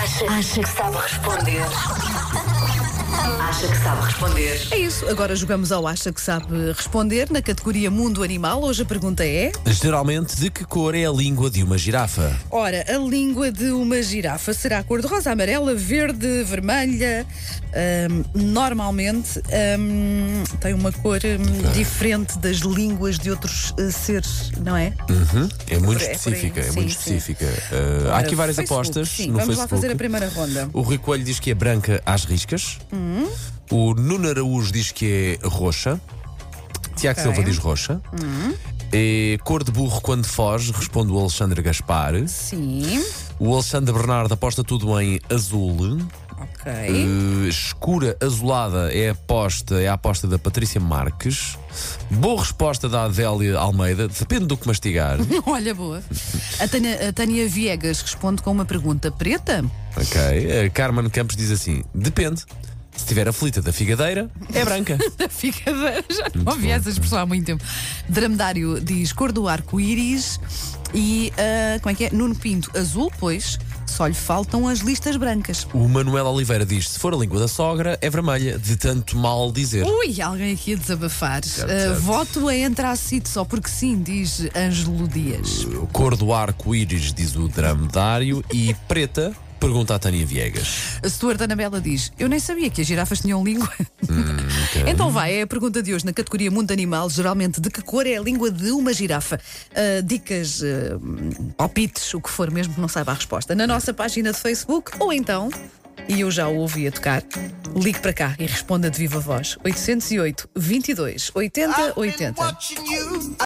Acha, acha que sabe responder? Acha que sabe responder? É isso, agora jogamos ao Acha que sabe responder na categoria Mundo Animal. Hoje a pergunta é: Geralmente, de que cor é a língua de uma girafa? Ora, a língua de uma girafa será cor-de-rosa, amarela, verde, vermelha. Ahm, normalmente ahm, tem uma cor ahm, diferente das línguas de outros eh, seres, não é? Uhum, É muito aí, específica, é sim, muito sim. específica. Uh, há aqui várias Facebook, apostas Sim, no vamos Facebook. lá fazer a primeira ronda. O Rui Coelho diz que é branca às riscas. Hum. O Nuno Araújo diz que é roxa. Tiago. Silva diz roxa. É cor de burro quando foge, responde o Alexandre Gaspar. Sim, O Alexandre Bernardo aposta tudo em azul. ok. Uh, escura azulada é a aposta, é a aposta da Patrícia Marques. Boa resposta da Adélia Almeida, depende do que mastigar. Olha, boa. A Tânia, a Tânia Viegas responde com uma pergunta preta. ok. A Carmen Campos diz assim: depende. Se estiver aflita da figadeira, é branca. Da ficadeira, já não ouvi essa expressão há muito tempo. Dramedário diz cor do arco-íris e ah, como é que é? Nuno Pinto, azul, pois só lhe faltam as listas brancas. O Manuel Oliveira diz: se for a língua da sogra, é vermelha, de tanto mal dizer. Ui, alguém aqui a desabafar. Certo. voto em Antracite só porque sim, diz Ângelo Dias. O cor do arco-íris, diz o dramedário. E preta, pergunta a Tânia Viegas. A Stuart Anabela diz: Eu nem sabia que as girafas tinham língua. Então vai, é a pergunta de hoje na categoria Mundo Animal. Geralmente, de que cor é a língua de uma girafa? Ah, dicas, ah, palpites, o que for mesmo que não saiba a resposta. Na nossa página de Facebook ou então. E eu já o ouvi a tocar. Ligue para cá e responda de viva voz. 808 22 80 80. watching you.